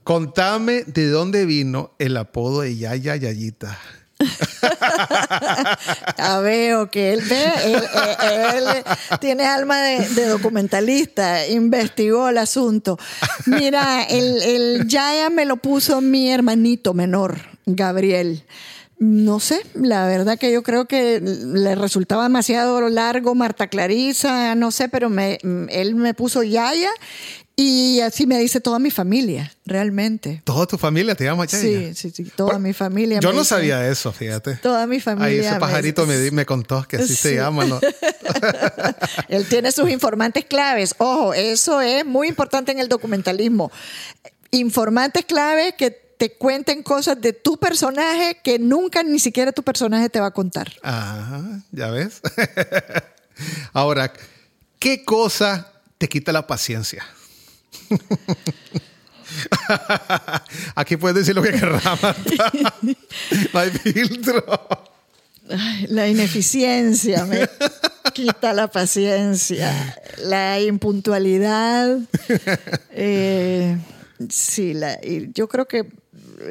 Contame de dónde vino el apodo de Yaya Yayita. <laughs> ya veo que él, ve, él, tiene alma de, documentalista, investigó el asunto. Mira, el, el Yaya me lo puso mi hermanito menor, Gabriel. No sé, la verdad que yo creo que le resultaba demasiado largo Marta Clarisa, no sé, pero me, él me puso Yaya y así me dice toda mi familia, realmente. ¿Toda tu familia te llama Yaya? Sí, sí, sí, toda mi familia. Yo no sabía eso, fíjate. Toda mi familia. Ahí ese pajarito me, me, contó que así se llama, ¿no? <laughs> Él tiene sus informantes claves. Ojo, eso es muy importante en el documentalismo. Informantes claves que te cuenten cosas de tu personaje que nunca ni siquiera tu personaje te va a contar. Ajá, ya ves. <laughs> Ahora, ¿qué cosa te quita la paciencia? <laughs> Aquí puedes decir lo que querrás, <laughs> No hay filtro. la ineficiencia me quita la paciencia. La impuntualidad. Eh, sí, la, yo creo que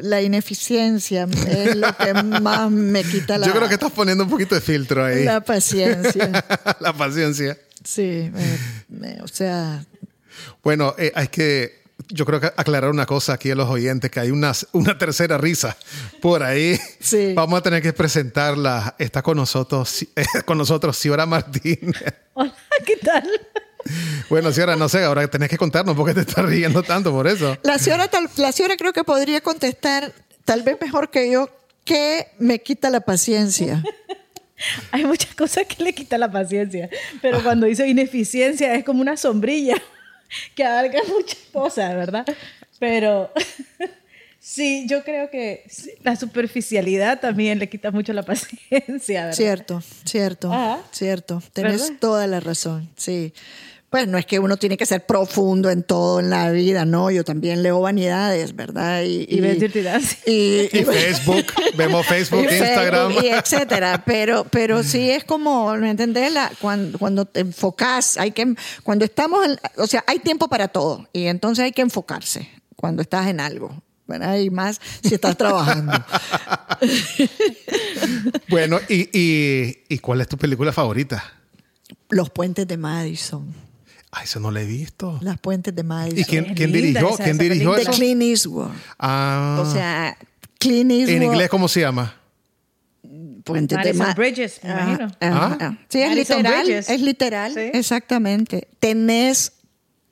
la ineficiencia es lo que más me quita la... Yo creo que estás poniendo un poquito de filtro ahí. La paciencia. <laughs> la paciencia. Sí, o sea, bueno, eh, hay que, yo creo que aclarar una cosa aquí a los oyentes, que hay una, una tercera risa por ahí. Sí. Vamos a tener que presentarla. Está con nosotros, <laughs> con nosotros Ciora Martínez. Hola, ¿qué tal? Bueno, Ciora, no sé, ahora tenés que contarnos por qué te estás riendo tanto por eso. La Ciora, la Ciora creo que podría contestar, tal vez mejor que yo, que me quita la paciencia. <laughs> Hay muchas cosas que le quita la paciencia, pero cuando dice ineficiencia es como una sombrilla <laughs> que abarca muchas cosas, ¿verdad? Pero <laughs> sí, yo creo que la superficialidad también le quita mucho la paciencia, ¿verdad? Cierto, cierto, cierto. Tenés toda la razón, sí. Pues no es que uno tiene que ser profundo en todo en la vida, no, yo también leo vanidades, ¿verdad? Y, y, y, <laughs> Facebook, vemos Facebook, Instagram. y etcétera, pero, pero sí es como, ¿me entendés? La, cuando, cuando te enfocas, hay que, cuando estamos, o sea, hay tiempo para todo y entonces hay que enfocarse cuando estás en algo. ¿verdad? Y más si estás trabajando. <laughs> bueno, ¿y, y, y cuál es tu película favorita? Los puentes de Madison. Ah, eso no lo he visto. Las puentes de Madison. ¿Y quién, quién dirigió, ¿quién dirigió eso? De Clint Eastwood. Ah. O sea, Clint Eastwood. ¿En inglés cómo se llama? Puentes de Madison. Bridges, me imagino. ¿Ah? Sí, es Madison literal. Bridges. Es literal. Sí. Exactamente. Tenés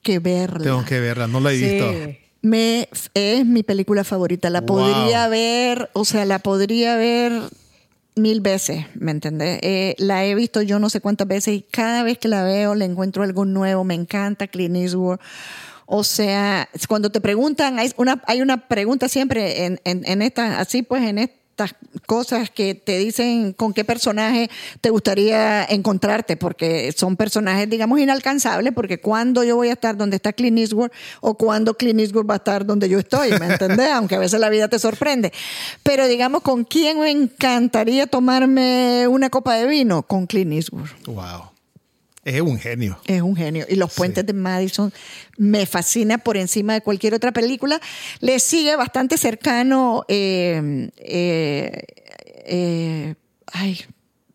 que verla. Tengo que verla, no la he visto. Me, es mi película favorita. La Wow. podría ver, o sea, la podría ver mil veces, ¿me entendés? Eh, la he visto yo no sé cuántas veces y cada vez que la veo le encuentro algo nuevo. Me encanta Clint Eastwood. O sea, cuando te preguntan, hay una, hay una pregunta siempre en, en, en estas, así pues, en estas cosas que te dicen con qué personaje te gustaría encontrarte, porque son personajes, digamos, inalcanzables, porque cuando yo voy a estar donde está Clint Eastwood o cuando Clint Eastwood va a estar donde yo estoy, ¿me entendés? <laughs> Aunque a veces la vida te sorprende. Pero digamos, ¿con quién me encantaría tomarme una copa de vino? Con Clint Eastwood. Wow. Es un genio. Es un genio. Y Los Puentes de Madison me fascina por encima de cualquier otra película. Le sigue bastante cercano. eh, eh, eh, ay,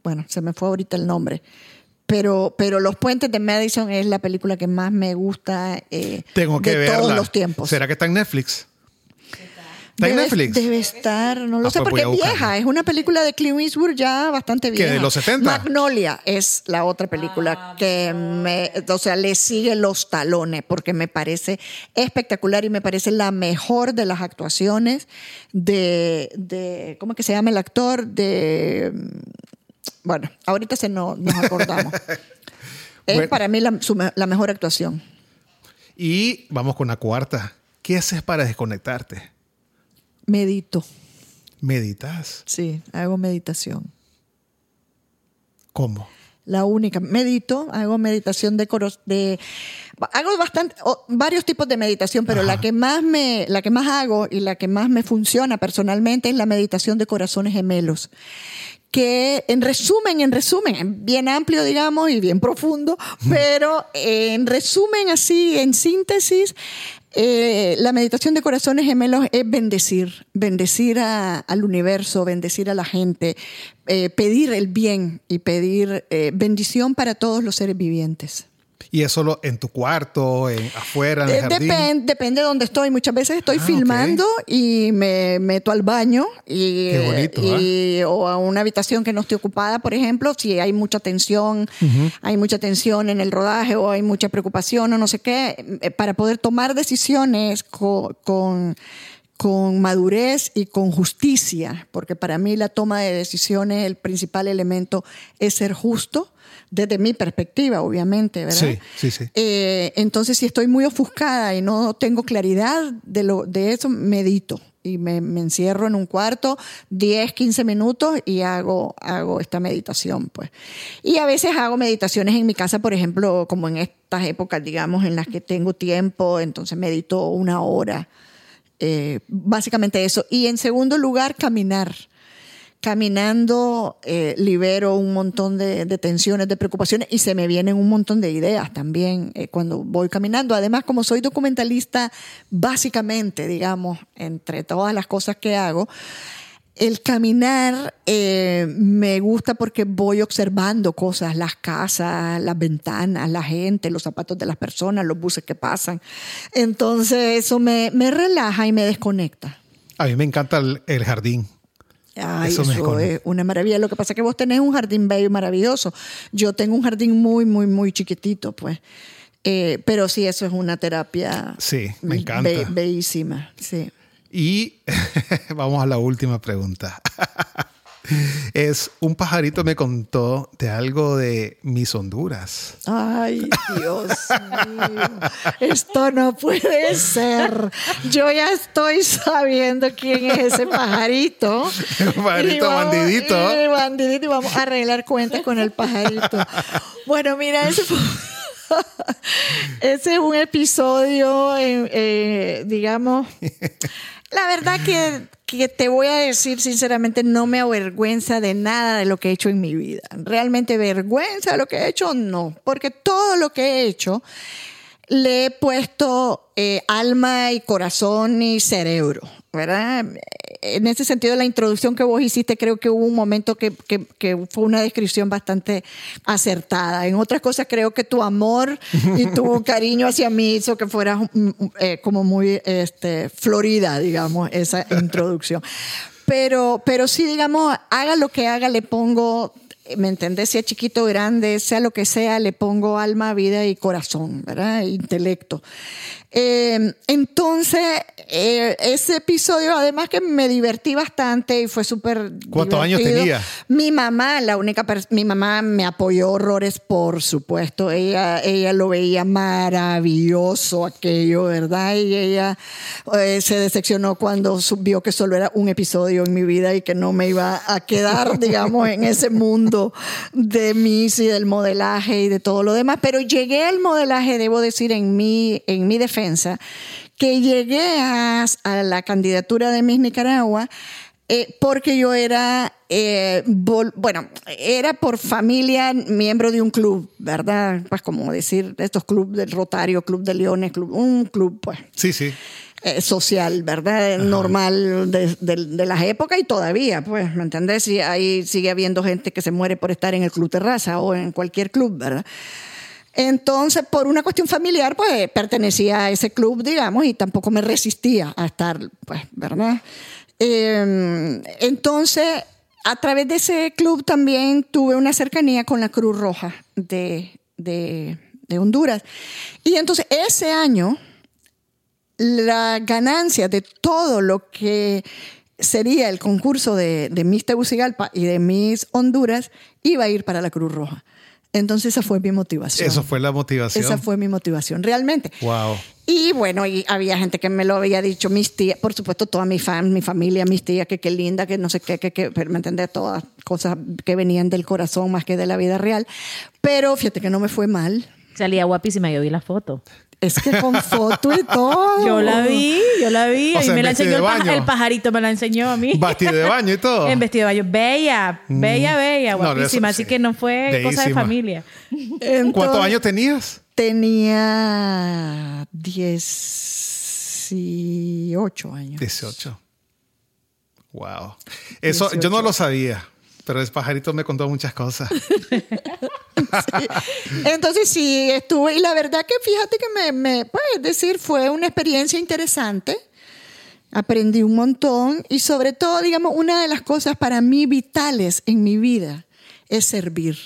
bueno, se me fue ahorita el nombre. Pero, pero Los Puentes de Madison es la película que más me gusta Tengo que de verla. todos los tiempos. ¿Será que está en Netflix? ¿Está en Netflix? debe estar, no lo Ah, sé, pues porque es vieja. Es una película de Clint Eastwood ya bastante ¿Qué, vieja. de los 70? Magnolia es la otra película que me, o sea, le sigue los talones porque me parece espectacular y me parece la mejor de las actuaciones de, de ¿cómo es que se llama el actor? De, bueno, ahorita se no, nos acordamos. <laughs> es Bueno. para mí la, su la mejor actuación. Y vamos con la cuarta. ¿Qué haces para desconectarte? Medito, ¿Meditas? sí, hago meditación. ¿Cómo? La única. Medito, hago meditación de coros, de hago bastante o- varios tipos de meditación, pero la que más me la que más hago y la que más me funciona personalmente es la meditación de corazones gemelos. Que en resumen, en resumen, en bien amplio, digamos, y bien profundo, pero en resumen, así, en síntesis, eh, la meditación de corazones gemelos es bendecir, bendecir a- al universo, bendecir a la gente, eh, pedir el bien y pedir eh, bendición para todos los seres vivientes. ¿Y es solo en tu cuarto, en, afuera, en el Eh, jardín? depen- depende de dónde estoy. Muchas veces estoy Ah, filmando y me meto al baño y, Qué bonito, y- o a una habitación que no esté ocupada, por ejemplo, si hay mucha tensión, hay mucha tensión en el rodaje o hay mucha preocupación o no sé qué, eh, para poder tomar decisiones co- con, con madurez y con justicia, porque para mí la toma de decisiones, el principal elemento es ser justo. Desde mi perspectiva, obviamente, ¿verdad? Sí, sí, sí. Eh, entonces, si estoy muy ofuscada y no tengo claridad de, lo, de eso, medito y me, me encierro en un cuarto 10, 15 minutos y hago, hago esta meditación. Pues. Y a veces hago meditaciones en mi casa, por ejemplo, como en estas épocas, digamos, en las que tengo tiempo, entonces medito una hora. Eh, básicamente eso. Y en segundo lugar, caminar caminando eh, libero un montón de, tensiones, de preocupaciones y se me vienen un montón de ideas también eh, cuando voy caminando. Además, como soy documentalista, básicamente, digamos, entre todas las cosas que hago, el caminar eh, me gusta porque voy observando cosas, las casas, las ventanas, la gente, los zapatos de las personas, los buses que pasan. Entonces eso me, me relaja y me desconecta. A mí me encanta el, el jardín. Ay, Eso es una maravilla. Lo que pasa es que vos tenés un jardín bello y maravilloso. Yo tengo un jardín muy, muy, muy chiquitito, pues. Eh, pero sí, eso es una terapia. Sí, me be- encanta. bellísima, sí. Y <laughs> vamos a la última pregunta. <laughs> es, un pajarito me contó de algo de mis Honduras. Ay, Dios mío. Esto no puede ser. Yo ya estoy sabiendo quién es ese pajarito. El <laughs> pajarito vamos- bandidito. y bandidito y vamos a arreglar cuentas con el pajarito. Bueno, mira, ese fue, Ese es un episodio, eh, digamos, la verdad que, que, te voy a decir sinceramente, no me avergüenza de nada de lo que he hecho en mi vida. Realmente vergüenza de lo que he hecho, no, porque todo lo que he hecho le he puesto eh, alma y corazón y cerebro, ¿verdad? En ese sentido, la introducción que vos hiciste, creo que hubo un momento que, fue una descripción bastante acertada. En otras cosas, creo que tu amor y tu <laughs> cariño hacia mí hizo que fuera mm, eh, como muy este, florida, digamos, esa introducción. Pero, pero sí, digamos, haga lo que haga, le pongo ¿me entendés? Sea chiquito grande, sea lo que sea, le pongo alma, vida y corazón, ¿verdad? Intelecto. Eh, entonces, eh, ese episodio, además que me divertí bastante y fue súper. ¿Cuántos años tenía? Mi mamá, la única mi mamá me apoyó horrores, por supuesto. Ella, ella lo veía maravilloso aquello, ¿verdad? Y ella eh, se decepcionó cuando vio que solo era un episodio en mi vida y que no me iba a quedar, <laughs> digamos, en ese mundo de mis y del modelaje y de todo lo demás. Pero llegué al modelaje, debo decir, en mi, en mi defensa que llegué a, la candidatura de Miss Nicaragua eh, porque yo era, eh, bueno, era por familia miembro de un club, ¿verdad? Pues como decir, estos clubes del Rotario, Club de Leones, club, un club, pues. Sí, sí. Eh, social, ¿verdad? Normal de, de, las épocas y todavía, pues, ¿me entendés? Y ahí sigue habiendo gente que se muere por estar en el club terraza o en cualquier club, ¿verdad? Entonces, por una cuestión familiar, pues pertenecía a ese club, digamos, y tampoco me resistía a estar, pues, ¿verdad? Em, entonces, a través de ese club también tuve una cercanía con la Cruz Roja de, Honduras. Y entonces, ese año, la ganancia de todo lo que sería el concurso de, de Miss Tegucigalpa y de Miss Honduras iba a ir para la Cruz Roja. Entonces esa fue mi motivación. Eso fue la motivación. Esa fue mi motivación, realmente. Wow. Y bueno, y había gente que me lo había dicho, mis tías, por supuesto, toda mi fan, mi familia, mis tías, que qué linda, que no sé qué, que, que pero me entendés, todas cosas que venían del corazón más que de la vida real. Pero fíjate que no me fue mal. Salía guapísima, yo vi la foto. Es que con foto y todo. Yo la vi, yo la vi. y me la enseñó el, pajarito, me la enseñó a mí. Vestido de baño y todo. en vestido de baño. Bella, mm. bella, bella, guapísima. Así que no fue cosa de familia. <laughs> ¿Cuántos años tenías? Tenía 18 años. 18. Wow. Eso yo no lo sabía. Pero el pajarito me contó muchas cosas. <laughs> <laughs> Entonces sí, estuve, y la verdad que fíjate que me, me puedes decir, fue una experiencia interesante. Aprendí un montón y sobre todo, digamos, una de las cosas para mí vitales en mi vida es servir.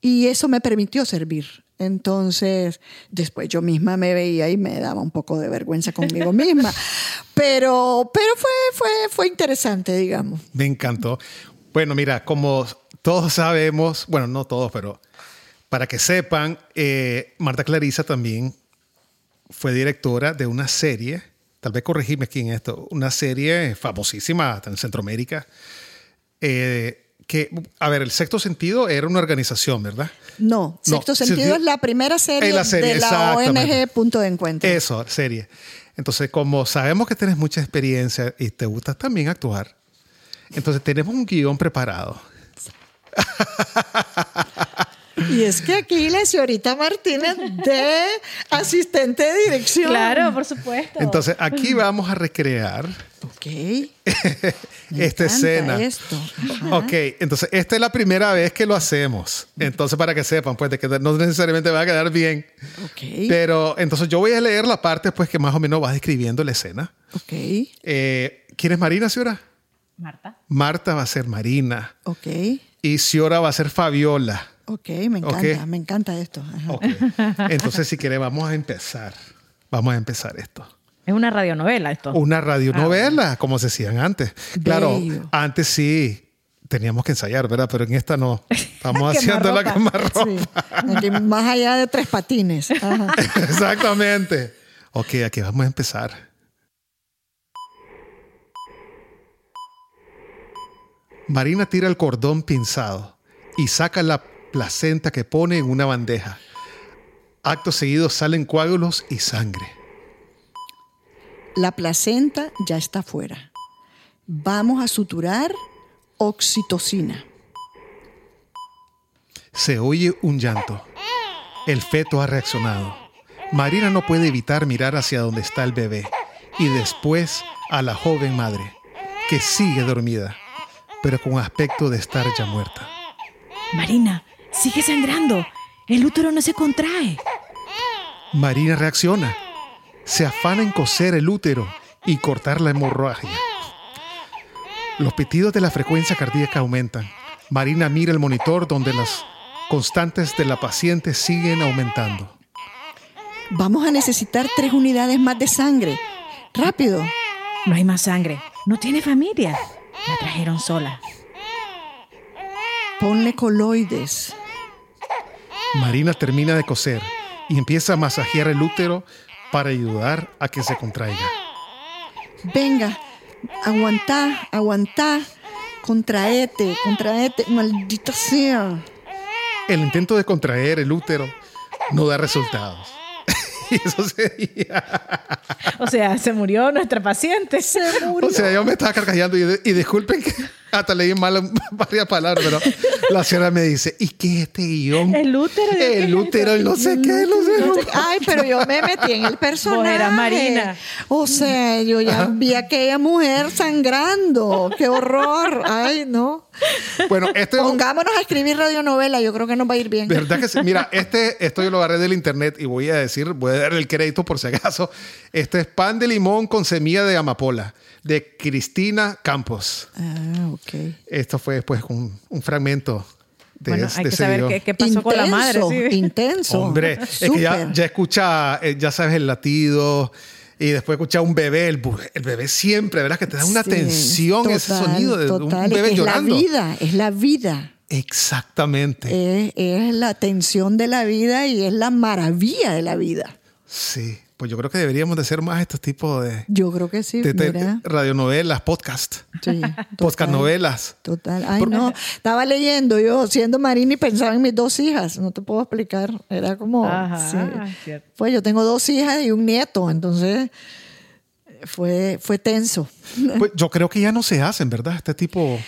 Y eso me permitió servir. Entonces, después yo misma me veía y me daba un poco de vergüenza conmigo misma. <laughs> Pero, pero fue, fue, fue interesante, digamos. Me encantó. Bueno, mira, como todos sabemos, bueno, no todos, pero para que sepan, eh, Marta Clarisa también fue directora de una serie, tal vez corregime aquí en esto, una serie famosísima en Centroamérica. Eh, que, a ver, el sexto sentido era una organización, ¿verdad? No, sexto sentido, es la primera serie, de la ONG Punto de Encuentro. Eso, serie. Entonces, como sabemos que tienes mucha experiencia y te gusta también actuar, entonces tenemos un guion preparado. Y es que aquí la señorita Martínez de asistente de dirección. Claro, por supuesto. Entonces aquí vamos a recrear. Ok. <laughs> esta escena. Esto. Ok, entonces esta es la primera vez que lo hacemos. Entonces para que sepan, pues de que no necesariamente va a quedar bien. Ok. Pero entonces yo voy a leer la parte pues que más o menos va describiendo la escena. Ok. Eh, ¿Quién es Marina, señora? Marta. Marta va a ser Marina. Ok. Y Ciora va a ser Fabiola. Ok, me encanta, me encanta esto. Entonces, si quiere, vamos a empezar. Vamos a empezar esto. Es una radionovela esto. Una radionovela, ah, como se decían antes. Claro, antes sí teníamos que ensayar, ¿verdad? Pero en esta no. <laughs> Estamos haciendo la camarropa. Sí. Más allá de tres patines. <laughs> Exactamente. Ok, aquí vamos a empezar. Marina tira el cordón pinzado y saca la placenta que pone en una bandeja. Acto seguido salen coágulos y sangre. La placenta ya está fuera. Vamos a suturar oxitocina. Se oye un llanto. El feto ha reaccionado. Marina no puede evitar mirar hacia donde está el bebé y después a la joven madre, que sigue dormida, pero con aspecto de estar ya muerta. Marina, sigue sangrando. El útero no se contrae. Marina reacciona. Se afana en coser el útero y cortar la hemorragia. Los pitidos de la frecuencia cardíaca aumentan. Marina mira el monitor donde las constantes de la paciente siguen aumentando. Vamos a necesitar tres unidades más de sangre. Rápido. No hay más sangre. No tiene familia. La trajeron sola. Ponle coloides. Marina termina de coser y empieza a masajear el útero para ayudar a que se contraiga. Venga, aguantá, aguantá, contraete, contraete, maldita sea. El intento de contraer el útero no da resultados. Y <laughs> eso sería. O sea, se murió nuestra paciente. Se murió. O sea, yo me estaba carcajando y, y disculpen que hasta leí mal <laughs> varias palabras, pero la señora me dice, ¿y qué es este guion? El útero. El útero, no sé qué, no sé. Ay, pero yo me metí en el personaje. era Marina. O sea, yo ya vi a aquella mujer sangrando. ¡Qué horror! Ay, no. Bueno, este Pongámonos a escribir radionovela, yo creo que nos va a ir bien. ¿Verdad que sí? Mira, este, esto yo lo agarré del internet y voy a decir, voy a dar el crédito por si acaso. Este es pan de limón con semilla de amapola de Cristina Campos. Ah, ok. Esto fue después un, un fragmento de, Bueno, ese- hay de que saber video. qué, qué pasó con la madre. sí. <laughs> Intenso. Hombre, es que ya, ya escucha, eh, ya sabes el latido y después escucha un bebé, el, bebé siempre, ¿verdad? Que te da una Sí, tensión ese sonido de un total. Es bebé que llorando. Es la vida, es la vida. Exactamente. Es, es la tensión de la vida y es la maravilla de la vida. Sí, pues yo creo que deberíamos de hacer más estos tipos de, Yo creo que sí, de- de mira. radionovelas, podcast, Sí, <laughs> podcast total. novelas. Total. Ay, no. Estaba leyendo yo, siendo marina y pensaba en mis dos hijas. No te puedo explicar. Era como. Ajá, sí. cierto. Pues yo tengo dos hijas y un nieto. Entonces fue, fue tenso. Pues yo creo que ya no se hacen, ¿verdad? Este tipo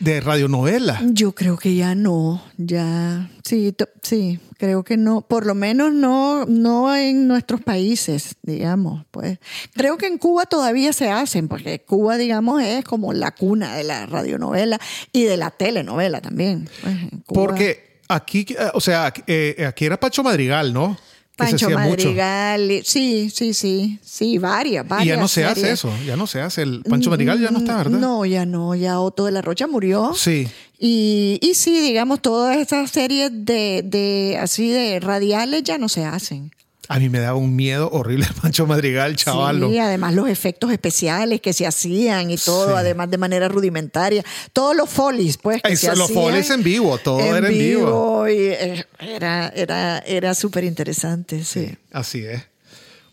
de radionovelas. Yo creo que ya no. Ya. Sí, sí. Creo que no. Por lo menos no, no en nuestros países, digamos. Pues creo que en Cuba todavía se hacen, porque Cuba, digamos, es como la cuna de la radionovela y de la telenovela también. Pues, Porque aquí, eh, o sea, aquí, eh, aquí era Pacho Madrigal, ¿no? Se Pancho mucho. Madrigal, y- sí, sí, sí, sí, varias, varias. Y ya no se hace eso, ya no se hace. El Pancho Madrigal ya no está, ¿verdad? No, ya no, ya Otto de la Rocha murió. Sí. Y, y sí, digamos, todas esas series de, de así de radiales ya no se hacen. A mí me daba un miedo horrible <laughs> Pancho Madrigal, chavalo. Sí, además los efectos especiales que se hacían y todo, Sí. además de manera rudimentaria. Todos los folies, pues, que Ay, se los folies en vivo, todo era en vivo. y, eh, era era, era súper interesante, sí. Así es.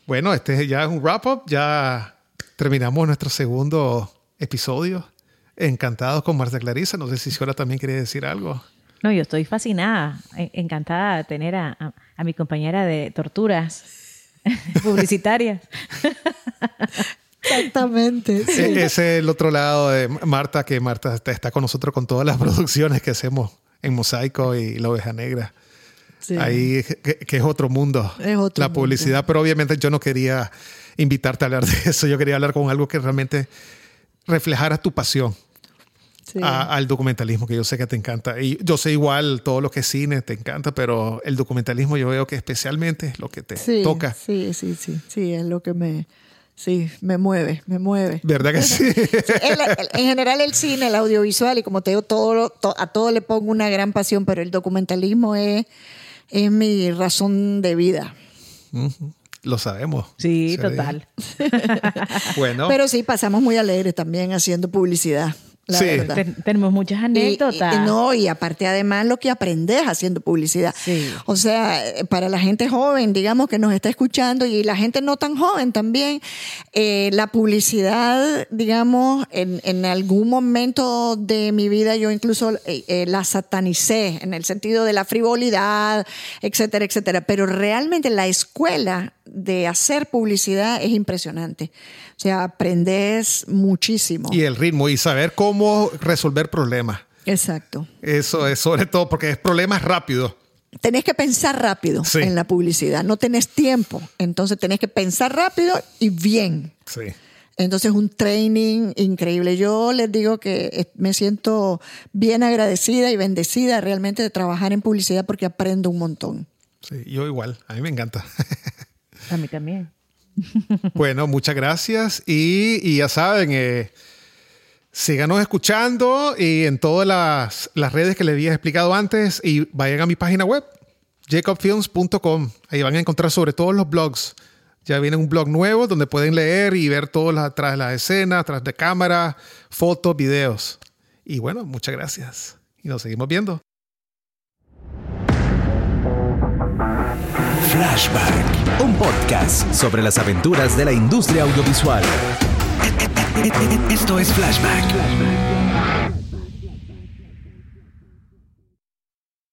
Bueno, este ya es un wrap-up. Ya terminamos nuestro segundo episodio. Encantados con Marta Clarisa. No sé si Ciora también quiere decir algo. No, yo estoy fascinada, en- encantada de tener a, a- a mi compañera de torturas <laughs> publicitarias. <laughs> Exactamente. sí. E- Ese es el otro lado de Marta, que Marta está- con nosotros con todas las producciones que hacemos en Mosaico y La Oveja Negra. Sí. Ahí, que, que es otro mundo. Es otro la mundo. publicidad, pero obviamente yo no quería invitarte a hablar de <laughs> eso. Yo quería hablar con algo que realmente reflejara tu pasión Sí. a- al documentalismo, que yo sé que te encanta. Y yo sé igual todo lo que es cine, te encanta, pero el documentalismo yo veo que especialmente es lo que te Sí, toca. Sí, sí, sí, sí, es lo que me, sí, me mueve, me mueve. ¿Verdad que sí? <laughs> El- el- en general el cine, el audiovisual y como te digo, todo, lo- to- a todo le pongo una gran pasión, pero el documentalismo es, es mi razón de vida. Lo sabemos. Sí, total. <laughs> Bueno, Pero sí, pasamos muy alegres también haciendo publicidad. La verdad. tenemos muchas anécdotas. Y, no, y aparte además lo que aprendes haciendo publicidad. O sea, para la gente joven, digamos, que nos está escuchando y la gente no tan joven también, eh, la publicidad, digamos, en, en, algún momento de mi vida yo incluso eh, eh, la satanicé en el sentido de la frivolidad, etcétera, etcétera. Pero realmente la escuela de hacer publicidad es impresionante. O sea, aprendes muchísimo. Y el ritmo y saber cómo resolver problemas. Exacto. Eso es sobre todo porque es problemas rápidos. Tenés que pensar rápido en la publicidad, no tenés tiempo, entonces tenés que pensar rápido y bien. Sí. Entonces, un training increíble. Yo les digo que me siento bien agradecida y bendecida realmente de trabajar en publicidad porque aprendo un montón. Sí, yo igual, a mí me encanta. <laughs> A mí también. Bueno, muchas gracias y, ya saben, eh, síganos escuchando y en todas las, las, redes que les había explicado antes y vayan a mi página web, jacobfilms.com. Ahí van a encontrar sobre todo los blogs. Ya viene un blog nuevo donde pueden leer y ver todo atrás de las escenas, atrás de cámara, fotos, videos. Y bueno, muchas gracias. Y nos seguimos viendo. Flashback, un podcast sobre las aventuras de la industria audiovisual. Esto es Flashback.